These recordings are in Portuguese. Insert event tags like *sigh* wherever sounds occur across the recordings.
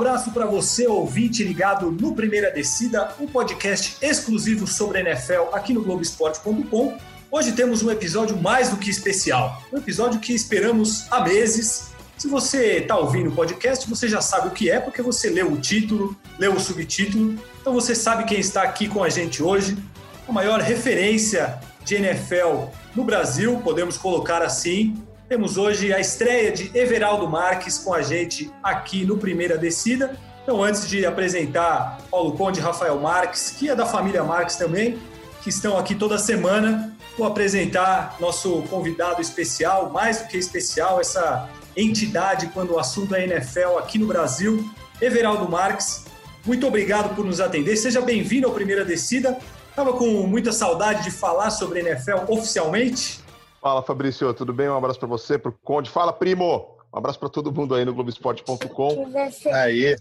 abraço para você, ouvinte ligado no Primeira Descida, um podcast exclusivo sobre NFL aqui no Globoesporte.com. Hoje temos um episódio mais do que especial, um episódio que esperamos há meses. Se você está ouvindo o podcast, você já sabe o que é, porque você leu o título, leu o subtítulo, então você sabe quem está aqui com a gente hoje, a maior referência de NFL no Brasil, podemos colocar assim, temos hoje a estreia de Everaldo Marques com a gente aqui no Primeira Descida. Então, antes de apresentar Paulo Conde e Rafael Marques, que é da família Marques também, que estão aqui toda semana, vou apresentar nosso convidado especial, mais do que especial, essa entidade quando o assunto é NFL aqui no Brasil, Everaldo Marques. Muito obrigado por nos atender. Seja bem-vindo ao Primeira Descida. Estava com muita saudade de falar sobre NFL oficialmente. Fala, Fabrício, tudo bem? Um abraço para você, para o Conde. Fala, primo! Um abraço para todo mundo aí no Globoesporte.com. Aí.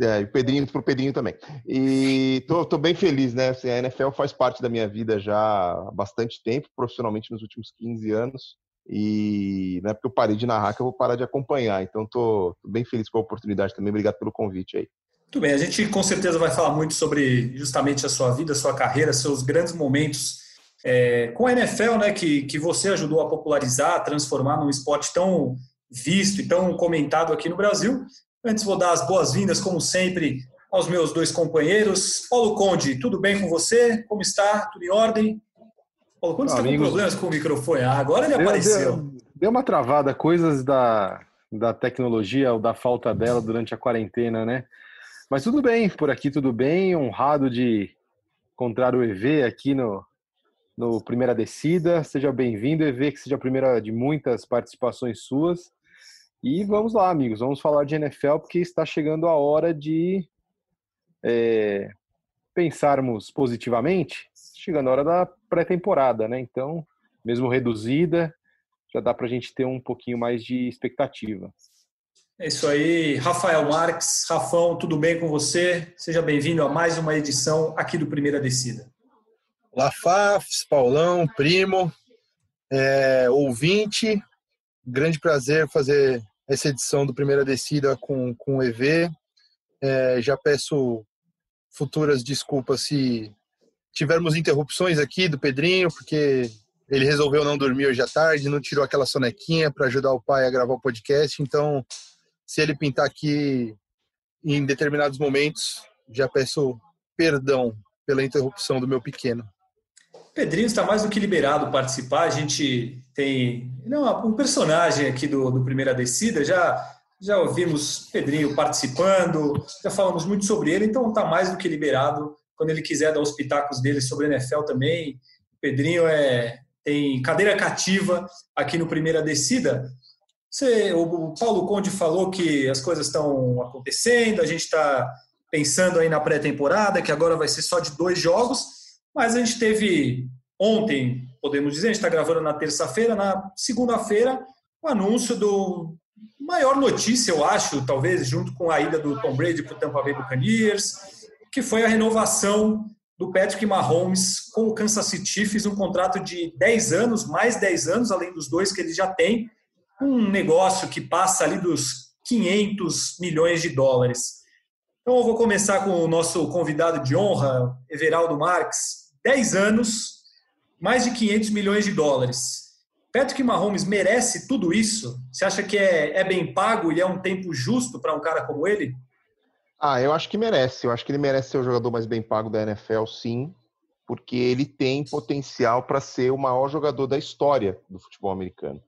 É, e Pedrinho pro Pedrinho também. E tô, tô bem feliz, né? Assim, a NFL faz parte da minha vida já há bastante tempo, profissionalmente nos últimos 15 anos. E não é porque eu parei de narrar que eu vou parar de acompanhar. Então tô, tô bem feliz com a oportunidade também. Obrigado pelo convite aí. Muito bem, a gente com certeza vai falar muito sobre justamente a sua vida, a sua carreira, seus grandes momentos é, com a NFL, né, que, que você ajudou a popularizar, transformar num esporte tão visto e tão comentado aqui no Brasil. Antes vou dar as boas-vindas, como sempre, aos meus dois companheiros. Paulo Conde, tudo bem com você? Como está? Tudo em ordem? Paulo Conde, está com problemas com o microfone? Ah, agora ele deu, apareceu. Deu, deu, uma travada, coisas da, da tecnologia ou da falta dela durante a quarentena, né? Mas tudo bem, por aqui tudo bem, honrado de encontrar o EV aqui no, no Primeira Descida. Seja bem-vindo, EV, que seja a primeira de muitas participações suas. E vamos lá, amigos, vamos falar de NFL, porque está chegando a hora de é, pensarmos positivamente, chegando a hora da pré-temporada, né? Então, mesmo reduzida, já dá para a gente ter um pouquinho mais de expectativa. É isso aí, Rafael Marques, Rafão, tudo bem com você? Seja bem-vindo a mais uma edição aqui do Primeira Descida. Lafafs, Paulão, primo, é, ouvinte. Grande prazer fazer essa edição do Primeira Descida com, com o EV. É, já peço futuras desculpas se tivermos interrupções aqui do Pedrinho, porque ele resolveu não dormir hoje à tarde, não tirou aquela sonequinha para ajudar o pai a gravar o podcast. Então, se ele pintar aqui em determinados momentos, já peço perdão pela interrupção do meu pequeno. Pedrinho está mais do que liberado participar. A gente tem não, um personagem aqui do, do Primeira Descida. Já, já ouvimos Pedrinho participando, já falamos muito sobre ele, então está mais do que liberado. Quando ele quiser dar os pitacos dele sobre NFL também. Pedrinho é, tem cadeira cativa aqui no Primeira Descida. Você, o Paulo Conde falou que as coisas estão acontecendo, a gente está pensando aí na pré-temporada, que agora vai ser só de dois jogos. Mas a gente teve ontem, podemos dizer, a gente está gravando na terça-feira, na segunda-feira, o anúncio do maior notícia, eu acho, talvez, junto com a ida do Tom Brady para o Tampa Bay Buccaneers, que foi a renovação do Patrick Mahomes com o Kansas City Chiefs, um contrato de 10 anos, mais 10 anos, além dos dois que ele já tem, um negócio que passa ali dos 500 milhões de dólares. Então eu vou começar com o nosso convidado de honra, Everaldo Marques, 10 anos, mais de 500 milhões de dólares. Patrick Mahomes merece tudo isso? Você acha que é, é bem pago e é um tempo justo para um cara como ele? Ah, eu acho que merece. Eu acho que ele merece ser o jogador mais bem pago da NFL, sim, porque ele tem potencial para ser o maior jogador da história do futebol americano.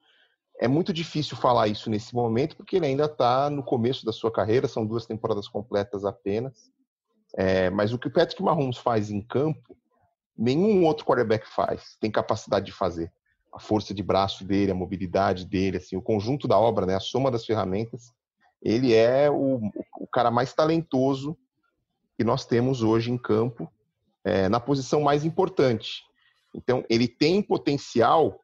É muito difícil falar isso nesse momento, porque ele ainda está no começo da sua carreira, são duas temporadas completas apenas. É, mas o que o Patrick Mahomes faz em campo nenhum outro quarterback faz, tem capacidade de fazer. A força de braço dele, a mobilidade dele, assim, o conjunto da obra, né, a soma das ferramentas, ele é o, o cara mais talentoso que nós temos hoje em campo, é, na posição mais importante. Então, ele tem potencial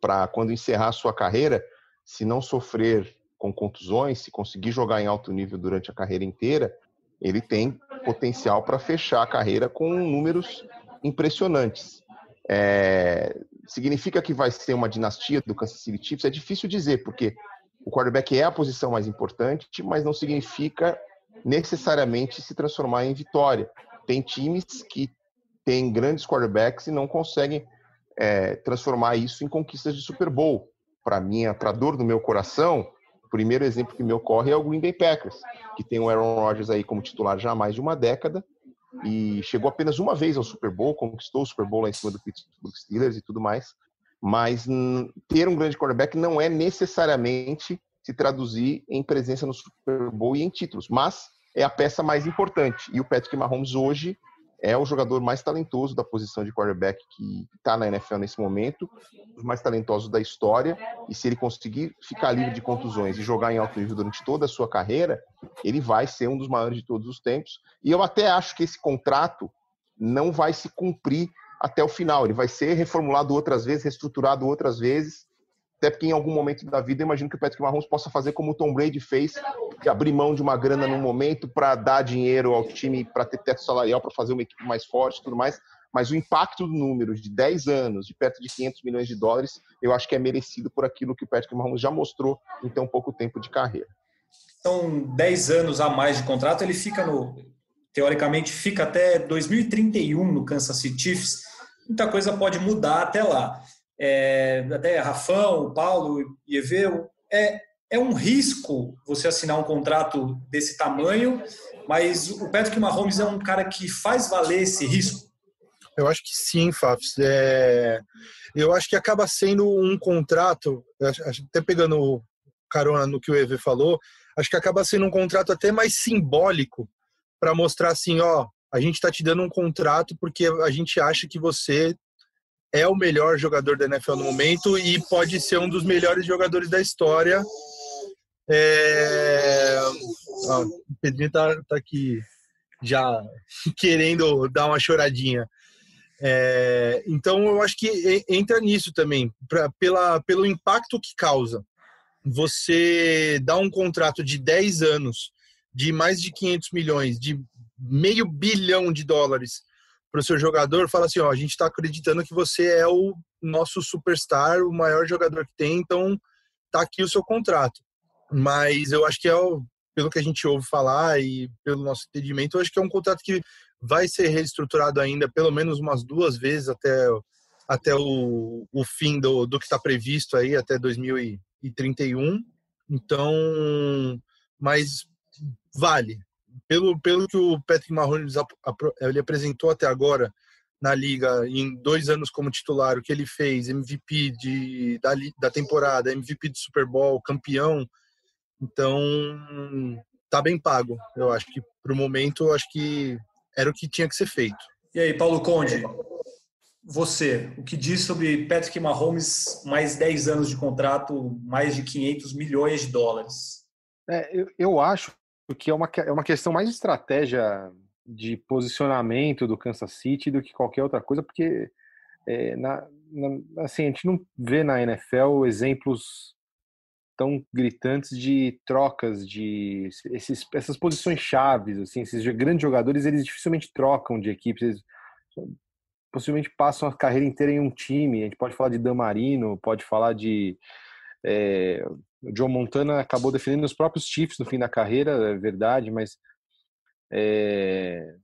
para, quando encerrar a sua carreira, se não sofrer com contusões, se conseguir jogar em alto nível durante a carreira inteira, ele tem potencial para fechar a carreira com números impressionantes. É, significa que vai ser uma dinastia do Kansas City Chiefs? É difícil dizer, porque o quarterback é a posição mais importante, mas não significa necessariamente se transformar em vitória. Tem times que têm grandes quarterbacks e não conseguem é, transformar isso em conquistas de Super Bowl. Para mim, para dor do meu coração, o primeiro exemplo que me ocorre é o Green Bay Packers, que tem o Aaron Rodgers aí como titular já há mais de uma década e chegou apenas uma vez ao Super Bowl, conquistou o Super Bowl lá em cima do Pittsburgh Steelers e tudo mais. Mas ter um grande quarterback não é necessariamente se traduzir em presença no Super Bowl e em títulos, mas é a peça mais importante. E o Patrick Mahomes hoje é o jogador mais talentoso da posição de quarterback que está na NFL nesse momento, os mais talentosos da história. E se ele conseguir ficar livre de contusões e jogar em alto nível durante toda a sua carreira, ele vai ser um dos maiores de todos os tempos. E eu até acho que esse contrato não vai se cumprir até o final. Ele vai ser reformulado outras vezes, reestruturado outras vezes. Até porque em algum momento da vida eu imagino que o Patrick Mahomes possa fazer como o Tom Brady fez, de abrir mão de uma grana num momento para dar dinheiro ao time, para ter teto salarial, para fazer uma equipe mais forte e tudo mais. Mas o impacto do número de 10 anos, de perto de 500 milhões de dólares, eu acho que é merecido por aquilo que o Patrick Mahomes já mostrou em tão pouco tempo de carreira. Então, 10 anos a mais de contrato, ele fica no. Teoricamente, fica até 2031 no Kansas City Chiefs. Muita coisa pode mudar até lá é, até Rafão, Paulo e Eveu, é, é um risco você assinar um contrato desse tamanho, mas o Patrick Mahomes é um cara que faz valer esse risco? Eu acho que sim, Fafs. É, eu acho que acaba sendo um contrato, até pegando carona no que o EV falou, acho que acaba sendo um contrato até mais simbólico para mostrar assim, ó, a gente está te dando um contrato porque a gente acha que você é o melhor jogador da NFL no momento e pode ser um dos melhores jogadores da história. É... Ó, o Pedrinho tá, tá aqui já *laughs* querendo dar uma choradinha. É... então eu acho que entra nisso também, pra, pela, pelo impacto que causa. Você dá um contrato de 10 anos, de mais de 500 milhões, de meio bilhão de dólares para o seu jogador, fala assim, ó, a gente está acreditando que você é o nosso superstar, o maior jogador que tem, então tá aqui o seu contrato. Mas eu acho que é o, pelo que a gente ouve falar e pelo nosso entendimento, eu acho que é um contrato que vai ser reestruturado ainda pelo menos umas duas vezes até, até o, o fim do, do que está previsto aí, até 2031. Então, mas vale, pelo, pelo que o Patrick Mahomes ele apresentou até agora na liga, em dois anos como titular, o que ele fez, MVP de, da, da temporada, MVP de Super Bowl, campeão, então tá bem pago. Eu acho que para o momento, eu acho que era o que tinha que ser feito. E aí, Paulo Conde, você, o que diz sobre Patrick Mahomes, mais 10 anos de contrato, mais de 500 milhões de dólares? É, eu, eu acho porque é uma, é uma questão mais de estratégia de posicionamento do Kansas City do que qualquer outra coisa, porque é, na, na, assim, a gente não vê na NFL exemplos tão gritantes de trocas de esses, essas posições chaves, assim, esses grandes jogadores, eles dificilmente trocam de equipes, eles possivelmente passam a carreira inteira em um time, a gente pode falar de Dan Marino, pode falar de é, o Joe Montana acabou defendendo os próprios Chiefs no fim da carreira, é verdade, mas é,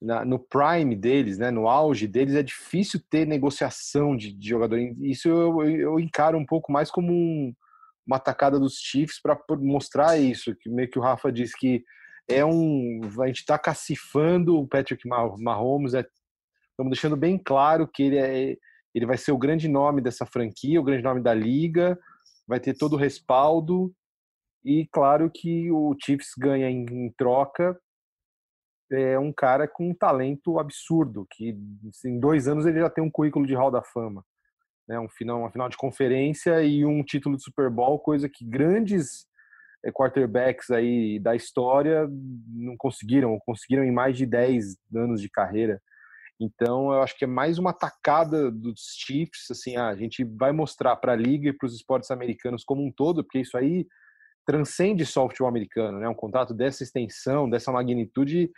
na, no prime deles, né, no auge deles, é difícil ter negociação de, de jogador. Isso eu, eu, encaro um pouco mais como um, uma atacada dos Chiefs para mostrar isso, que meio que o Rafa disse que é um. A gente está cacifando o Patrick Mahomes, é, estamos deixando bem claro que ele, é, ele vai ser o grande nome dessa franquia, o grande nome da liga vai ter todo o respaldo e claro que o Chiefs ganha em, em troca é um cara com um talento absurdo, que em dois anos ele já tem um currículo de Hall da Fama, né? um final, uma final de conferência e um título de Super Bowl, coisa que grandes é, quarterbacks aí da história não conseguiram, conseguiram em mais de 10 anos de carreira. Então, eu acho que é mais uma tacada dos Chiefs, assim, ah, a gente vai mostrar para a liga e para os esportes americanos como um todo, porque isso aí transcende só o futebol americano, né? Um contrato dessa extensão, dessa magnitude,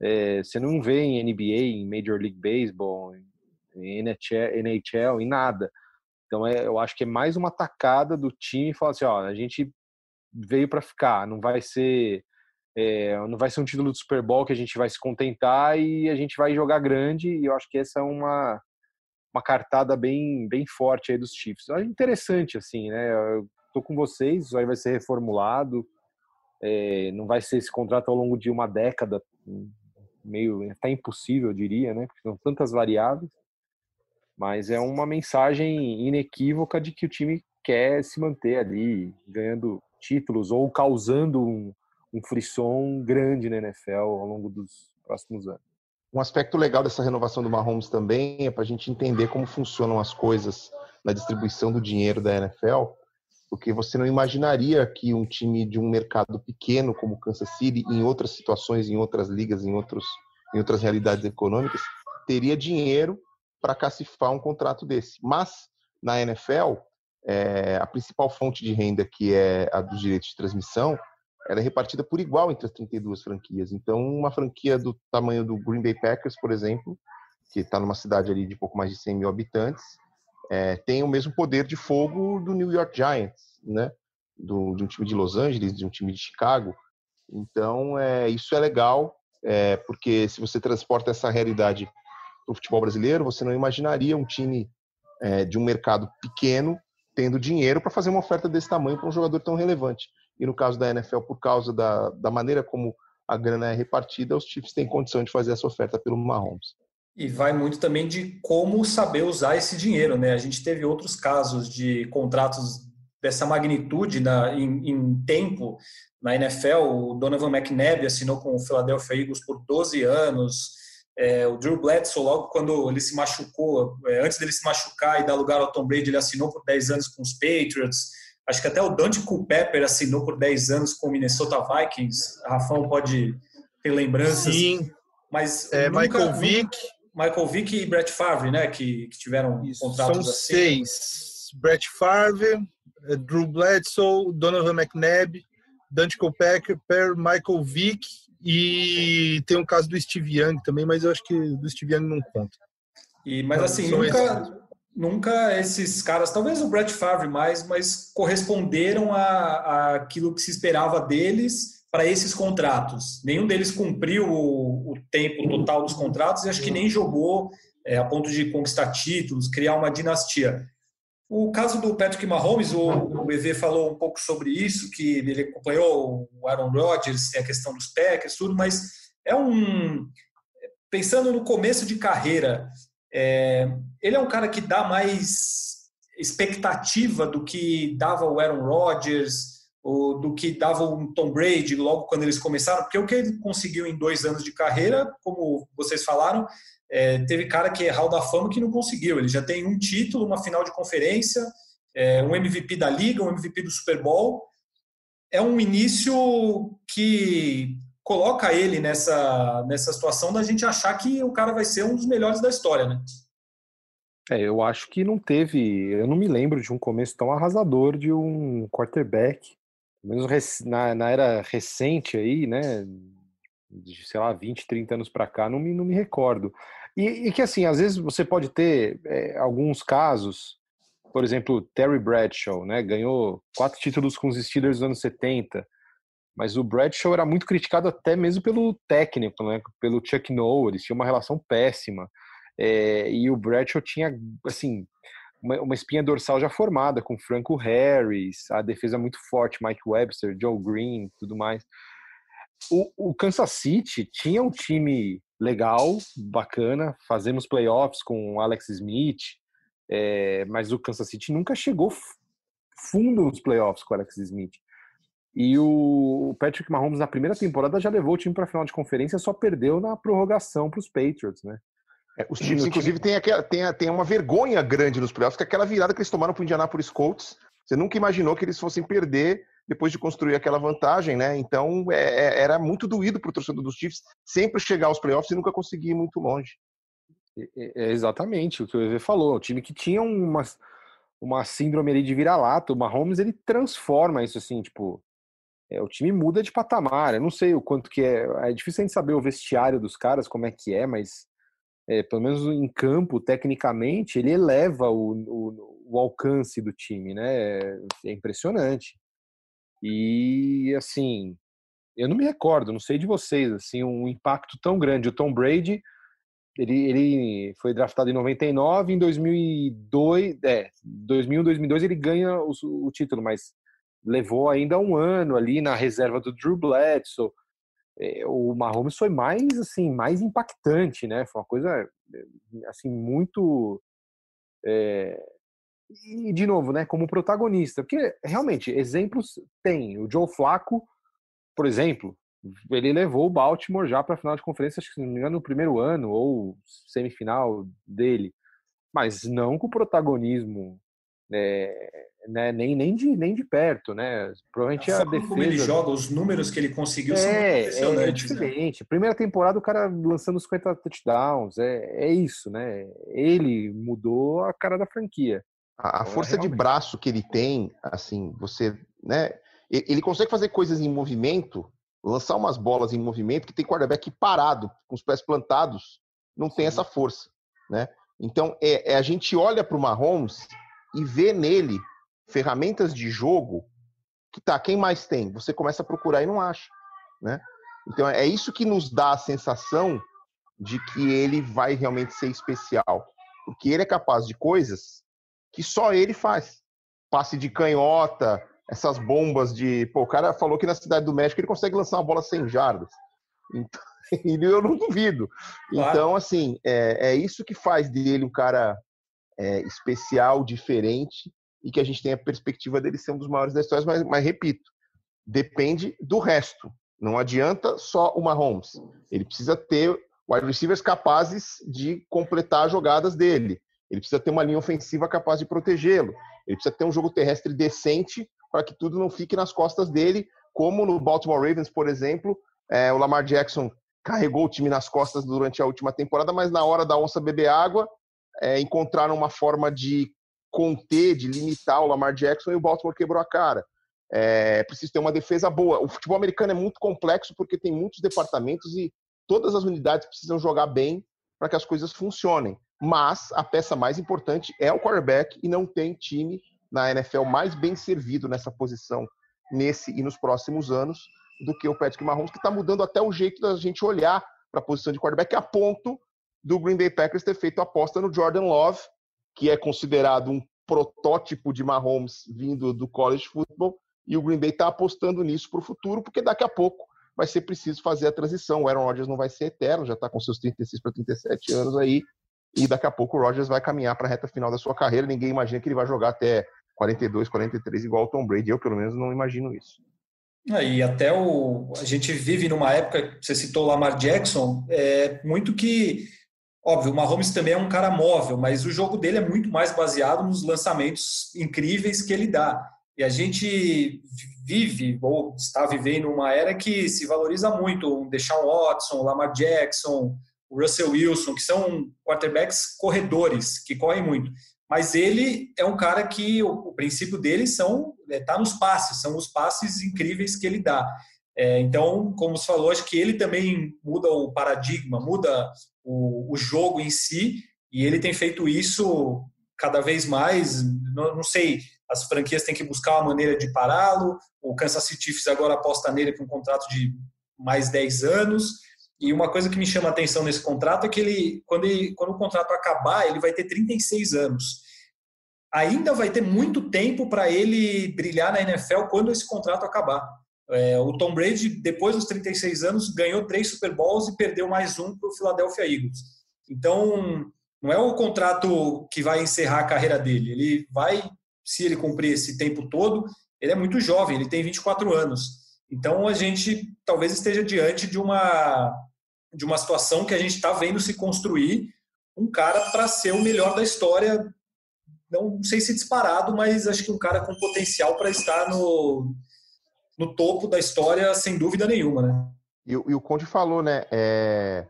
é, você não vê em NBA, em Major League Baseball, em NHL, NHL em nada. Então, é, eu acho que é mais uma tacada do time falar assim, ó, a gente veio para ficar. Não vai ser é, não vai ser um título do Super Bowl que a gente vai se contentar e a gente vai jogar grande. E eu acho que essa é uma uma cartada bem bem forte aí dos Chiefs. É interessante assim, né? Eu tô com vocês, isso aí vai ser reformulado. É, não vai ser esse contrato ao longo de uma década, meio até impossível, eu diria, né? Porque são tantas variáveis. Mas é uma mensagem inequívoca de que o time quer se manter ali, ganhando títulos ou causando um, um frisson grande na NFL ao longo dos próximos anos. Um aspecto legal dessa renovação do Mahomes também é para a gente entender como funcionam as coisas na distribuição do dinheiro da NFL, porque você não imaginaria que um time de um mercado pequeno como Kansas City, em outras situações, em outras ligas, em, outros, em outras realidades econômicas, teria dinheiro para cacifar um contrato desse. Mas na NFL, é, a principal fonte de renda, que é a dos direitos de transmissão, ela é repartida por igual entre as 32 franquias. Então, uma franquia do tamanho do Green Bay Packers, por exemplo, que está numa cidade ali de pouco mais de 100 mil habitantes, é, tem o mesmo poder de fogo do New York Giants, né? Do, de um time de Los Angeles, de um time de Chicago. Então, é, isso é legal, é, porque se você transporta essa realidade para o futebol brasileiro, você não imaginaria um time é, de um mercado pequeno tendo dinheiro para fazer uma oferta desse tamanho para um jogador tão relevante. E no caso da NFL, por causa da, da maneira como a grana é repartida, os Chiefs têm condição de fazer essa oferta pelo Mahomes. E vai muito também de como saber usar esse dinheiro, né? A gente teve outros casos de contratos dessa magnitude na, em, em tempo na NFL. O Donovan McNabb assinou com o Philadelphia Eagles por 12 anos. É, o Drew Bledsoe, logo quando ele se machucou, é, antes dele se machucar e dar lugar ao Tom Brady, ele assinou por 10 anos com os Patriots. Acho que até o Dante Culpepper assinou por 10 anos com o Minnesota Vikings. Rafão pode ter lembranças. Sim. Mas é, nunca, Michael Vick. Michael Vick e Brett Favre, né? Que, que tiveram Isso, contratos são assim. seis. Brett Favre, eh, Drew Bledsoe, Donovan McNabb, Dante Culpepper, Michael Vick e tem um caso do Steve Young também, mas eu acho que do Steve Young não conta. E, mas assim, nunca, nunca esses caras, talvez o Brett Favre mais, mas corresponderam a, aquilo que se esperava deles para esses contratos. Nenhum deles cumpriu o, o, tempo total dos contratos e acho que nem jogou é, a ponto de conquistar títulos, criar uma dinastia. O caso do Patrick Mahomes, o, o EV falou um pouco sobre isso, que ele acompanhou o Aaron Rodgers, tem a questão dos Packers, tudo, mas é um. Pensando no começo de carreira, é, ele é um cara que dá mais expectativa do que dava o Aaron Rodgers, ou do que dava o Tom Brady logo quando eles começaram, porque o que ele conseguiu em dois anos de carreira, como vocês falaram, é, teve cara que é Hall da Fama que não conseguiu. Ele já tem um título, uma final de conferência, é, um MVP da Liga, um MVP do Super Bowl. É um início que coloca ele nessa, nessa situação da gente achar que o cara vai ser um dos melhores da história, né? É, eu acho que não teve. Eu não me lembro de um começo tão arrasador de um quarterback. Pelo menos na, na era recente aí, né? De, sei lá, 20, 30 anos para cá, não me, não me recordo. E, e, que, assim, às vezes você pode ter é, alguns casos, por exemplo, Terry Bradshaw, né? Ganhou quatro títulos com os Steelers nos anos 70, mas o Bradshaw era muito criticado até mesmo pelo técnico, né? Pelo Chuck Noll, eles tinham uma relação péssima. É, e o Bradshaw tinha, assim, uma, uma, espinha dorsal já formada, com Franco Harris, a defesa muito forte, Mike Webster, Joe Green, tudo mais. O, o Kansas City tinha um time legal, bacana, fazemos playoffs com Alex Smith, é, mas o Kansas City nunca chegou fundo nos playoffs com Alex Smith. E o Patrick Mahomes na primeira temporada já levou o time para a final de conferência, só perdeu na prorrogação para os Patriots, né? É, os times, inclusive, têm tem, tem uma vergonha grande nos playoffs, que é aquela virada que eles tomaram para o Indianapolis Colts. Você nunca imaginou que eles fossem perder depois de construir aquela vantagem, né? Então é, é era muito doído para o torcedor dos Chiefs sempre chegar aos playoffs e nunca conseguir ir muito longe. É exatamente o que o EV falou. O time que tinha uma, uma síndrome ali de vira-lata, o Mahomes ele transforma isso assim, tipo, é, o time muda de patamar. Eu não sei o quanto que é. É difícil a gente saber o vestiário dos caras, como é que é, mas é, pelo menos em campo, tecnicamente, ele eleva o, o, o alcance do time, né? É impressionante. E assim, eu não me recordo, não sei de vocês, assim, um impacto tão grande. O Tom Brady, ele, ele foi draftado em 99, em 2002, é, 2001, 2002 ele ganha o, o título, mas levou ainda um ano ali na reserva do Drew Bledsoe. É, o Mahomes foi mais assim mais impactante né foi uma coisa assim muito é... e de novo né como protagonista porque realmente exemplos tem o Joe Flacco por exemplo ele levou o Baltimore já para a final de conferência acho que não me engano no primeiro ano ou semifinal dele mas não com o protagonismo é, né, nem, nem, de, nem de perto, né? Provavelmente a, a defesa... como ele joga, os números que ele conseguiu é, são é impressionantes. É diferente. Né? Primeira temporada o cara lançando 50 touchdowns, é, é isso, né? Ele mudou a cara da franquia. A, a força realmente. de braço que ele tem, assim, você, né? Ele consegue fazer coisas em movimento, lançar umas bolas em movimento que tem quarterback parado, com os pés plantados, não tem essa força, né? Então, é, é a gente olha para o Mahomes e vê nele ferramentas de jogo que tá, quem mais tem? Você começa a procurar e não acha, né? Então é isso que nos dá a sensação de que ele vai realmente ser especial, porque ele é capaz de coisas que só ele faz. Passe de canhota, essas bombas de, pô, o cara falou que na cidade do México ele consegue lançar uma bola sem jardas. Então, *laughs* eu não duvido. Claro. Então, assim, é, é isso que faz dele um cara é, especial, diferente e que a gente tem a perspectiva dele ser um dos maiores da história, mas, mas repito, depende do resto. Não adianta só o Mahomes. Ele precisa ter wide receivers capazes de completar as jogadas dele. Ele precisa ter uma linha ofensiva capaz de protegê-lo. Ele precisa ter um jogo terrestre decente para que tudo não fique nas costas dele, como no Baltimore Ravens, por exemplo, é, o Lamar Jackson carregou o time nas costas durante a última temporada, mas na hora da onça beber água, é, encontraram uma forma de conter, de limitar o Lamar Jackson e o Baltimore quebrou a cara. É preciso ter uma defesa boa. O futebol americano é muito complexo porque tem muitos departamentos e todas as unidades precisam jogar bem para que as coisas funcionem. Mas a peça mais importante é o quarterback e não tem time na NFL mais bem servido nessa posição nesse e nos próximos anos do que o Patrick Mahomes, que está mudando até o jeito da gente olhar para a posição de quarterback, a ponto do Green Bay Packers ter feito aposta no Jordan Love, que é considerado um protótipo de Mahomes vindo do college football, e o Green Bay está apostando nisso para o futuro, porque daqui a pouco vai ser preciso fazer a transição. O Aaron Rodgers não vai ser eterno, já está com seus 36 para 37 anos aí, e daqui a pouco o Rodgers vai caminhar para a reta final da sua carreira. Ninguém imagina que ele vai jogar até 42, 43 igual o Tom Brady. Eu, pelo menos, não imagino isso. É, e até o a gente vive numa época, você citou Lamar Jackson, é muito que Óbvio, o Mahomes também é um cara móvel, mas o jogo dele é muito mais baseado nos lançamentos incríveis que ele dá. E a gente vive, ou está vivendo uma era que se valoriza muito o Deshaun Watson, o Lamar Jackson, o Russell Wilson, que são quarterbacks corredores, que correm muito. Mas ele é um cara que o, o princípio dele são está é, nos passes, são os passes incríveis que ele dá. É, então, como você falou, acho que ele também muda o paradigma, muda o, o jogo em si, e ele tem feito isso cada vez mais. Não, não sei, as franquias têm que buscar uma maneira de pará-lo. O Kansas City Chiefs agora aposta nele com um contrato de mais 10 anos. E uma coisa que me chama a atenção nesse contrato é que ele quando, ele, quando o contrato acabar, ele vai ter 36 anos. Ainda vai ter muito tempo para ele brilhar na NFL quando esse contrato acabar. É, o Tom Brady, depois dos 36 anos, ganhou três Super Bowls e perdeu mais um para o Philadelphia Eagles. Então, não é o contrato que vai encerrar a carreira dele. Ele vai, se ele cumprir esse tempo todo, ele é muito jovem, ele tem 24 anos. Então, a gente talvez esteja diante de uma, de uma situação que a gente está vendo se construir um cara para ser o melhor da história. Não sei se disparado, mas acho que um cara com potencial para estar no, no topo da história, sem dúvida nenhuma, né? E, e o Conde falou, né? É,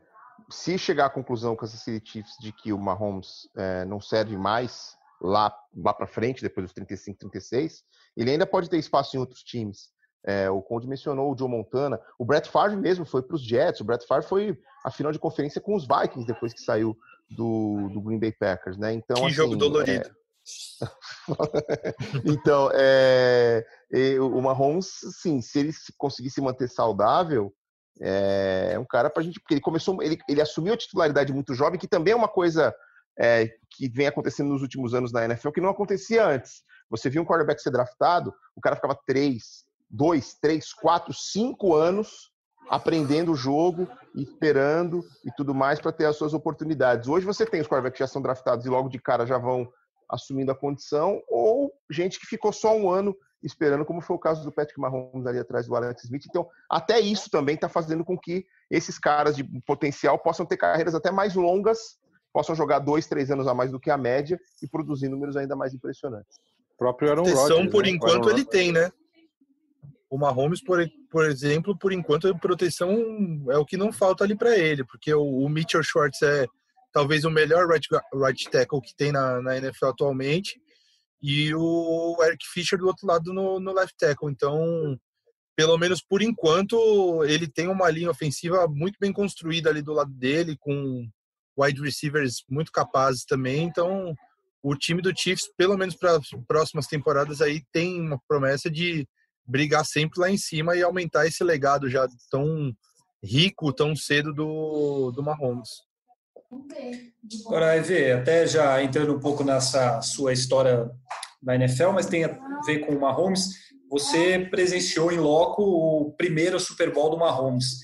se chegar à conclusão com essas Chiefs de que o Mahomes é, não serve mais lá, lá para frente, depois dos 35, 36, ele ainda pode ter espaço em outros times. É, o Conde mencionou o Joe Montana. O Brett Favre mesmo foi para os Jets. O Brett Favre foi a final de conferência com os Vikings depois que saiu do, do Green Bay Packers, né? Então, que assim, jogo dolorido. *laughs* Então, é... O Mahomes, sim, se ele conseguisse manter saudável, é um cara para a gente. Porque ele começou, ele, ele assumiu a titularidade muito jovem, que também é uma coisa é, que vem acontecendo nos últimos anos na NFL, que não acontecia antes. Você viu um quarterback ser draftado, o cara ficava três, dois, três, quatro, cinco anos aprendendo o jogo, esperando e tudo mais para ter as suas oportunidades. Hoje você tem os quarterbacks que já são draftados e logo de cara já vão assumindo a condição, ou gente que ficou só um ano esperando, como foi o caso do Patrick Mahomes ali atrás do Alex Smith. Então, até isso também está fazendo com que esses caras de potencial possam ter carreiras até mais longas, possam jogar dois, três anos a mais do que a média e produzir números ainda mais impressionantes. O próprio Aaron Rodgers, por né? enquanto, ele tem, né? O Mahomes, por, por exemplo, por enquanto, a proteção é o que não falta ali para ele, porque o, o Mitchell Schwartz é talvez o melhor right, right tackle que tem na, na NFL atualmente, e o Eric Fischer do outro lado no, no left tackle. Então, pelo menos por enquanto, ele tem uma linha ofensiva muito bem construída ali do lado dele, com wide receivers muito capazes também. Então, o time do Chiefs, pelo menos para as próximas temporadas, aí tem uma promessa de brigar sempre lá em cima e aumentar esse legado já tão rico, tão cedo do, do Mahomes. Agora, Eve, até já entrando um pouco nessa sua história da NFL, mas tem a ver com o Mahomes, você presenciou em loco o primeiro Super Bowl do Mahomes.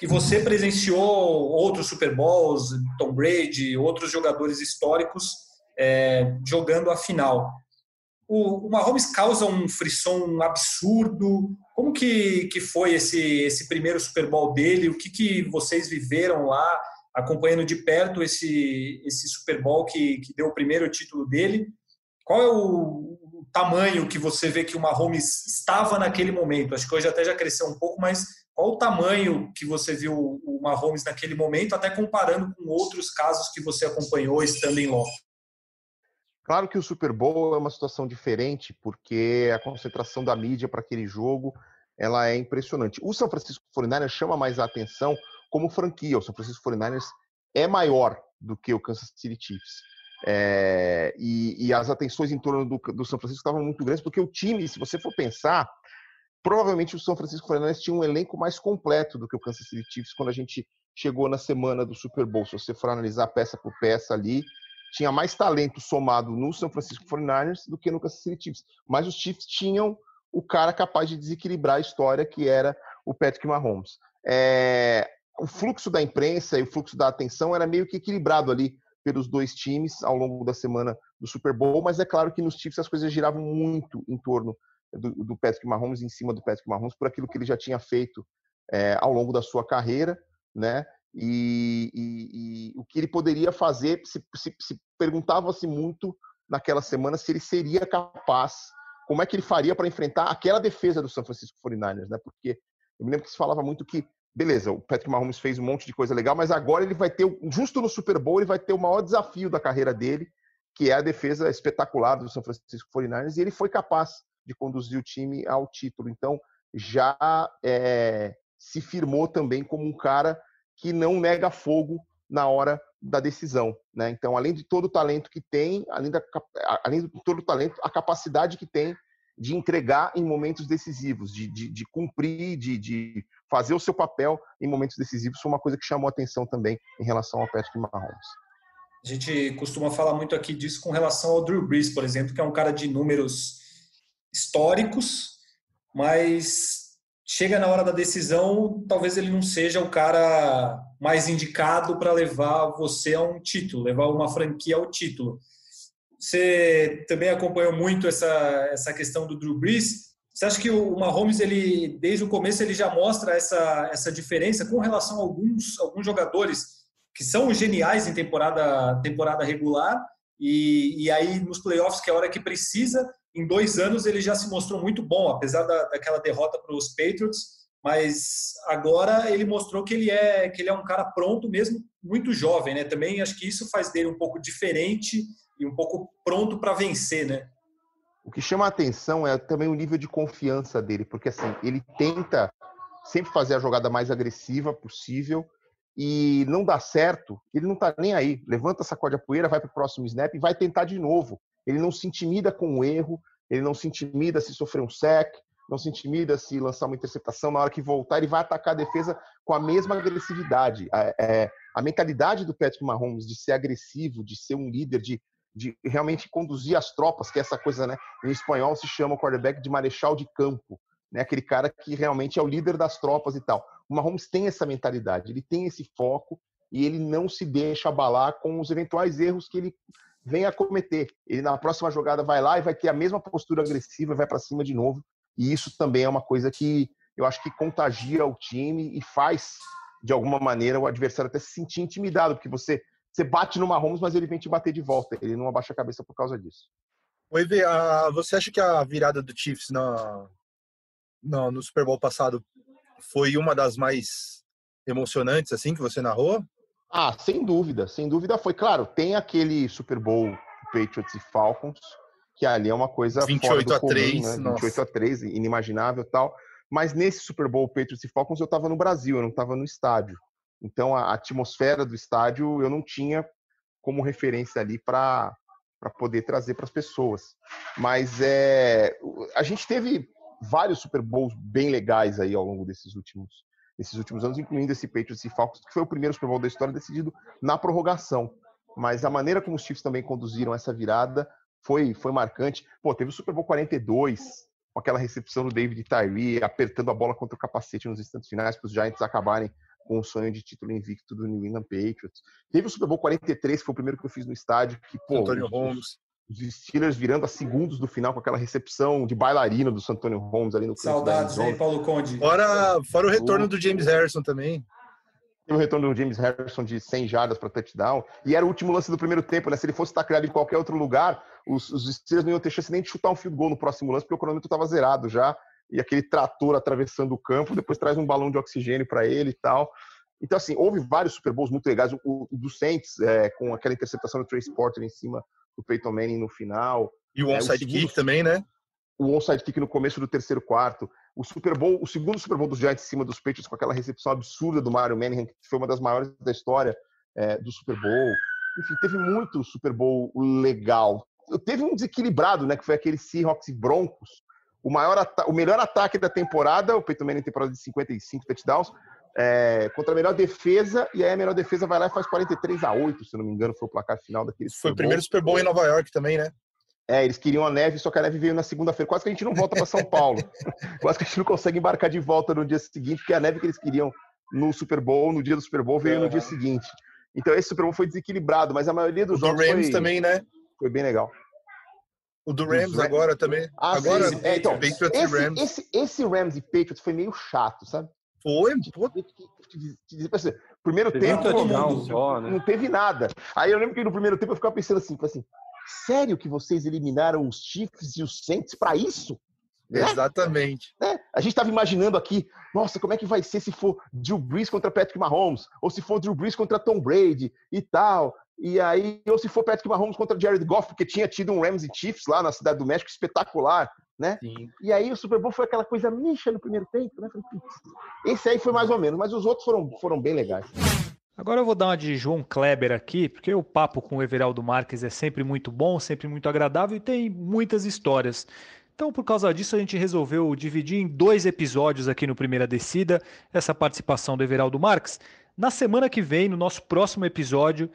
E você presenciou outros Super Bowls, Tom Brady, outros jogadores históricos é, jogando a final. O, o Mahomes causa um frisson absurdo. Como que, que foi esse, esse primeiro Super Bowl dele? O que, que vocês viveram lá? Acompanhando de perto esse, esse Super Bowl que, que deu o primeiro título dele. Qual é o, o tamanho que você vê que o Mahomes estava naquele momento? Acho que hoje até já cresceu um pouco, mas qual o tamanho que você viu o Mahomes naquele momento, até comparando com outros casos que você acompanhou estando em loco? Claro que o Super Bowl é uma situação diferente, porque a concentração da mídia para aquele jogo ela é impressionante. O São Francisco 49ers chama mais a atenção como franquia. O São Francisco 49ers é maior do que o Kansas City Chiefs. É, e, e, as atenções em torno do, do, São Francisco estavam muito grandes, porque o time, se você for pensar, provavelmente o São Francisco 49ers tinha um elenco mais completo do que o Kansas City Chiefs quando a gente chegou na semana do Super Bowl. Se você for analisar peça por peça ali, tinha mais talento somado no São Francisco 49ers do que no Kansas City Chiefs. Mas os Chiefs tinham o cara capaz de desequilibrar a história, que era o Patrick Mahomes. É, o fluxo da imprensa e o fluxo da atenção era meio que equilibrado ali pelos dois times ao longo da semana do Super Bowl, mas é claro que nos Chiefs as coisas giravam muito em torno do, do Patrick Mahomes, em cima do Patrick Mahomes, por aquilo que ele já tinha feito é, ao longo da sua carreira, né? E, e, e o que ele poderia fazer, se, se, se perguntava-se muito naquela semana se ele seria capaz, como é que ele faria para enfrentar aquela defesa do San Francisco 49ers, né? Porque eu me lembro que se falava muito que beleza, o Patrick Mahomes fez um monte de coisa legal, mas agora ele vai ter, justo no Super Bowl, ele vai ter o maior desafio da carreira dele, que é a defesa espetacular do São Francisco 49ers, e ele foi capaz de conduzir o time ao título. Então, já é, se firmou também como um cara que não nega fogo na hora da decisão. Né? Então, além de todo o talento que tem, além, da, além de todo o talento, a capacidade que tem de entregar em momentos decisivos, de, de, de cumprir, de, de, fazer o seu papel em momentos decisivos, foi uma coisa que chamou atenção também em relação ao Patrick Mahomes. A gente costuma falar muito aqui disso com relação ao Drew Brees, por exemplo, que é um cara de números históricos, mas chega na hora da decisão, talvez ele não seja o cara mais indicado para levar você a um título, levar uma franquia ao título. Você também acompanhou muito essa, essa questão do Drew Brees. Você acha que o Mahomes, ele, desde o começo, ele já mostra essa, essa diferença com relação a alguns, alguns jogadores que são geniais em temporada, temporada regular e, e aí nos playoffs, que é a hora que precisa, em dois anos ele já se mostrou muito bom, apesar da, daquela derrota para os Patriots, mas agora ele mostrou que ele é que ele é um cara pronto mesmo, muito jovem, né? Também acho que isso faz dele um pouco diferente e um pouco pronto para vencer, né? O que chama a atenção é também o nível de confiança dele, porque assim, ele tenta sempre fazer a jogada mais agressiva possível e não dá certo, ele não tá nem aí. Levanta, sacode a poeira, vai para o próximo snap e vai tentar de novo. Ele não se intimida com o erro, ele não se intimida se sofrer um sec, não se intimida se lançar uma interceptação, na hora que voltar ele vai atacar a defesa com a mesma agressividade. A, é, a mentalidade do Patrick Mahomes de ser agressivo, de ser um líder, de, de realmente conduzir as tropas, que é essa coisa, né? Em espanhol se chama o quarterback de marechal de campo, né? Aquele cara que realmente é o líder das tropas e tal. O Mahomes tem essa mentalidade, ele tem esse foco e ele não se deixa abalar com os eventuais erros que ele vem a cometer. Ele na próxima jogada vai lá e vai ter a mesma postura agressiva, vai para cima de novo. E isso também é uma coisa que eu acho que contagia o time e faz de alguma maneira o adversário até se sentir intimidado, porque você você bate no Mahomes, mas ele vem te bater de volta. Ele não abaixa a cabeça por causa disso. Oi, Vê, você acha que a virada do Chiefs na, no, no Super Bowl passado foi uma das mais emocionantes, assim, que você narrou? Ah, sem dúvida, sem dúvida foi. Claro, tem aquele Super Bowl Patriots e Falcons, que ali é uma coisa 28 a 3, comum, né? 28 a 3, inimaginável tal. Mas nesse Super Bowl Patriots e Falcons eu estava no Brasil, eu não estava no estádio. Então a atmosfera do estádio eu não tinha como referência ali para para poder trazer para as pessoas. Mas é, a gente teve vários Super Bowls bem legais aí ao longo desses últimos nesses últimos anos, incluindo esse Patriots e Falcons, que foi o primeiro Super Bowl da história decidido na prorrogação. Mas a maneira como os Chiefs também conduziram essa virada foi, foi marcante. Pô, teve o Super Bowl 42, com aquela recepção do David Tyree, apertando a bola contra o capacete nos instantes finais para os Giants acabarem com o sonho de título invicto do New England Patriots. Teve o Super Bowl 43, que foi o primeiro que eu fiz no estádio, que, pô, Antônio Holmes os Steelers virando a segundos do final com aquela recepção de bailarina do Santonio Holmes ali no Saudades, hein, Paulo Conde? Fora, fora o retorno do James Harrison também. Teve o retorno do James Harrison de 100 jardas para touchdown. E era o último lance do primeiro tempo, né? Se ele fosse tacleado em qualquer outro lugar, os, os Steelers não iam ter chance nem de chutar um field goal no próximo lance, porque o cronômetro estava zerado já. E aquele trator atravessando o campo, depois traz um balão de oxigênio para ele e tal. Então, assim, houve vários Super Bowls muito legais. O, o do Saints, é, com aquela interceptação do Trace Porter em cima do Peyton Manning no final. E o é, onside é, kick também, né? O onside kick no começo do terceiro quarto. O Super Bowl, o segundo Super Bowl dos Giants em cima dos Patriots com aquela recepção absurda do Mario Manning, que foi uma das maiores da história é, do Super Bowl. Enfim, teve muito Super Bowl legal. Teve um desequilibrado, né? Que foi aquele Seahawks e Broncos. O, maior o melhor ataque da temporada, o Peyton Manning temporada de 55 touchdowns, é, contra a melhor defesa, e aí a melhor defesa vai lá e faz 43 a 8 se não me engano, foi o placar final daquele Foi o primeiro Super Bowl em Nova York também, né? É, eles queriam a neve, só que a neve veio na segunda-feira. Quase que a gente não volta para São Paulo. *laughs* Quase que a gente não consegue embarcar de volta no dia seguinte, porque a neve que eles queriam no Super Bowl, no dia do Super Bowl, veio uhum. no dia seguinte. Então esse Super Bowl foi desequilibrado, mas a maioria dos o jogos. Do Rams foi, também, né? Foi bem legal. O do Rams agora também. Ah, agora, sim, é, então, esse, esse, esse Rams e Patriots foi meio chato, sabe? Foi, pô. Assim, primeiro teve tempo não, só, né? não teve nada. Aí eu lembro que no primeiro tempo eu ficava pensando assim, assim, sério que vocês eliminaram os Chiefs e os Saints para isso? Né? Exatamente. Né? A gente estava imaginando aqui, nossa, como é que vai ser se for Drew Brees contra Patrick Mahomes, ou se for Drew Brees contra Tom Brady e tal. E aí, ou se for Patrick Mahomes contra Jared Goff, porque tinha tido um Rams e Chiefs lá na Cidade do México espetacular né? Sim. E aí o Super Bowl foi aquela coisa micha no primeiro tempo, né? Esse aí foi mais ou menos, mas os outros foram, foram bem legais. Agora eu vou dar uma de João Kleber aqui, porque o papo com o Everaldo Marques é sempre muito bom, sempre muito agradável e tem muitas histórias. Então, por causa disso, a gente resolveu dividir em dois episódios aqui no Primeira Descida essa participação do Everaldo Marques. Na semana que vem, no nosso próximo episódio,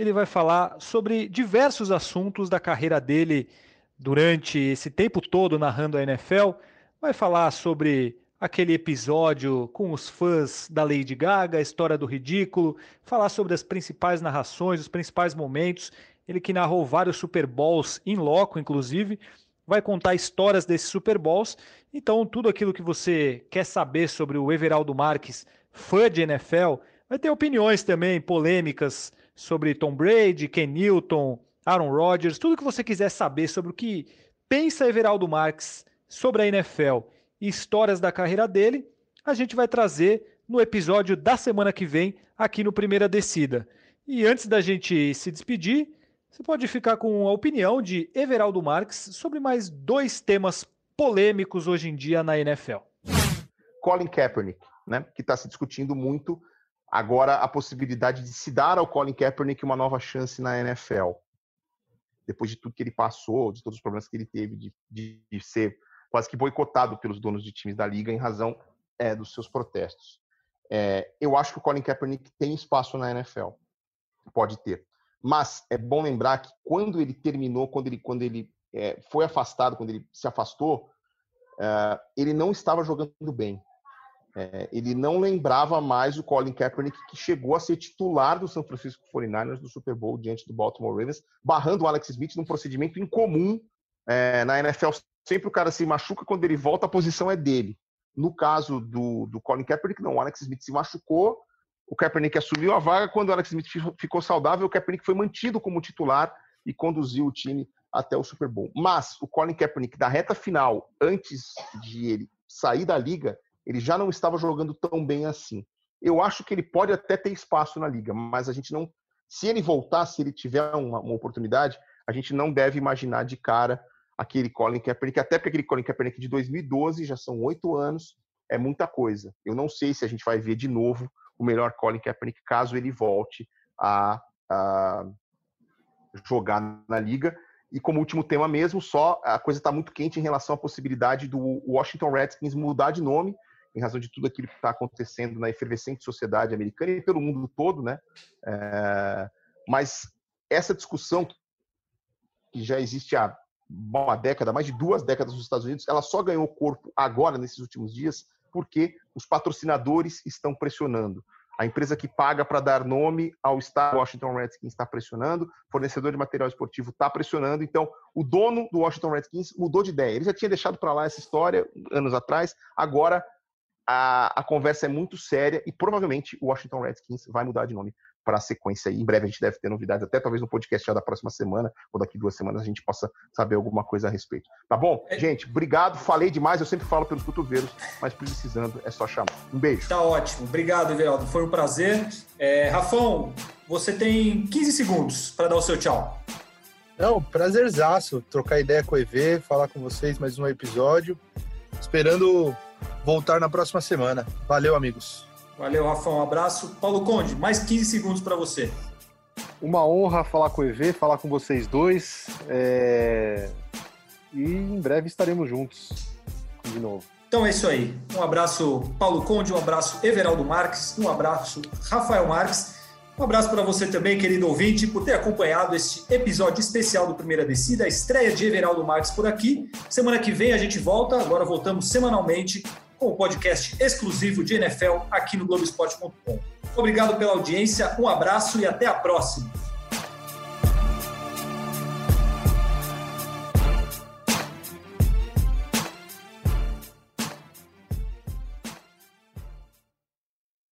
ele vai falar sobre diversos assuntos da carreira dele durante esse tempo todo narrando a NFL, vai falar sobre aquele episódio com os fãs da Lady Gaga, a história do ridículo, falar sobre as principais narrações, os principais momentos. Ele que narrou vários Super Bowls em loco, inclusive, vai contar histórias desses Super Bowls. Então, tudo aquilo que você quer saber sobre o Everaldo Marques, fã de NFL, vai ter opiniões também polêmicas sobre Tom Brady, Ken Newton, Aaron Rodgers, tudo que você quiser saber sobre o que pensa Everaldo Marques sobre a NFL e histórias da carreira dele, a gente vai trazer no episódio da semana que vem aqui no Primeira Descida. E antes da gente se despedir, você pode ficar com a opinião de Everaldo Marques sobre mais dois temas polêmicos hoje em dia na NFL. Colin Kaepernick, né, que está se discutindo muito agora a possibilidade de se dar ao Colin Kaepernick uma nova chance na NFL depois de tudo que ele passou, de todos os problemas que ele teve de, de, de ser quase que boicotado pelos donos de times da liga em razão é, dos seus protestos. É, eu acho que o Colin Kaepernick tem espaço na NFL, pode ter. Mas é bom lembrar que quando ele terminou, quando ele, quando ele é, foi afastado, quando ele se afastou, é, ele não estava jogando bem. É, ele não lembrava mais o Colin Kaepernick, que chegou a ser titular do São Francisco 49ers do Super Bowl diante do Baltimore Ravens, barrando o Alex Smith num procedimento incomum é, na NFL. Sempre o cara se machuca, quando ele volta, a posição é dele. No caso do, do Colin Kaepernick, não. O Alex Smith se machucou, o Kaepernick assumiu a vaga. Quando o Alex Smith ficou saudável, o Kaepernick foi mantido como titular e conduziu o time até o Super Bowl. Mas o Colin Kaepernick, da reta final, antes de ele sair da liga, ele já não estava jogando tão bem assim. Eu acho que ele pode até ter espaço na liga, mas a gente não. Se ele voltar, se ele tiver uma, uma oportunidade, a gente não deve imaginar de cara aquele Colin Kaepernick, até porque aquele Colin Kaepernick de 2012 já são oito anos, é muita coisa. Eu não sei se a gente vai ver de novo o melhor Colin Kaepernick caso ele volte a, a jogar na liga. E como último tema mesmo, só a coisa está muito quente em relação à possibilidade do Washington Redskins mudar de nome em razão de tudo aquilo que está acontecendo na efervescente sociedade americana e pelo mundo todo, né? É, mas essa discussão que já existe há uma década, mais de duas décadas nos Estados Unidos, ela só ganhou corpo agora, nesses últimos dias, porque os patrocinadores estão pressionando. A empresa que paga para dar nome ao estado Washington Redskins está pressionando, fornecedor de material esportivo está pressionando. Então, o dono do Washington Redskins mudou de ideia. Ele já tinha deixado para lá essa história anos atrás. Agora a, a conversa é muito séria e provavelmente o Washington Redskins vai mudar de nome para a sequência. E em breve a gente deve ter novidades, até talvez no podcast já da próxima semana ou daqui duas semanas a gente possa saber alguma coisa a respeito. Tá bom? É... Gente, obrigado. Falei demais, eu sempre falo pelos cotovelos, mas precisando é só chamar. Um beijo. Tá ótimo. Obrigado, Everaldo. Foi um prazer. É, Rafão, você tem 15 segundos para dar o seu tchau. Não, prazerzaço trocar ideia com o EV, falar com vocês mais um episódio. Esperando voltar na próxima semana. Valeu, amigos. Valeu, Rafa. Um abraço. Paulo Conde, mais 15 segundos para você. Uma honra falar com o EV, falar com vocês dois. É... E em breve estaremos juntos de novo. Então é isso aí. Um abraço, Paulo Conde, um abraço, Everaldo Marques, um abraço, Rafael Marques. Um abraço para você também, querido ouvinte, por ter acompanhado este episódio especial do Primeira Descida, a estreia de Everaldo Marques por aqui. Semana que vem a gente volta, agora voltamos semanalmente com o podcast exclusivo de NFL aqui no Globoesporte.com. Obrigado pela audiência, um abraço e até a próxima.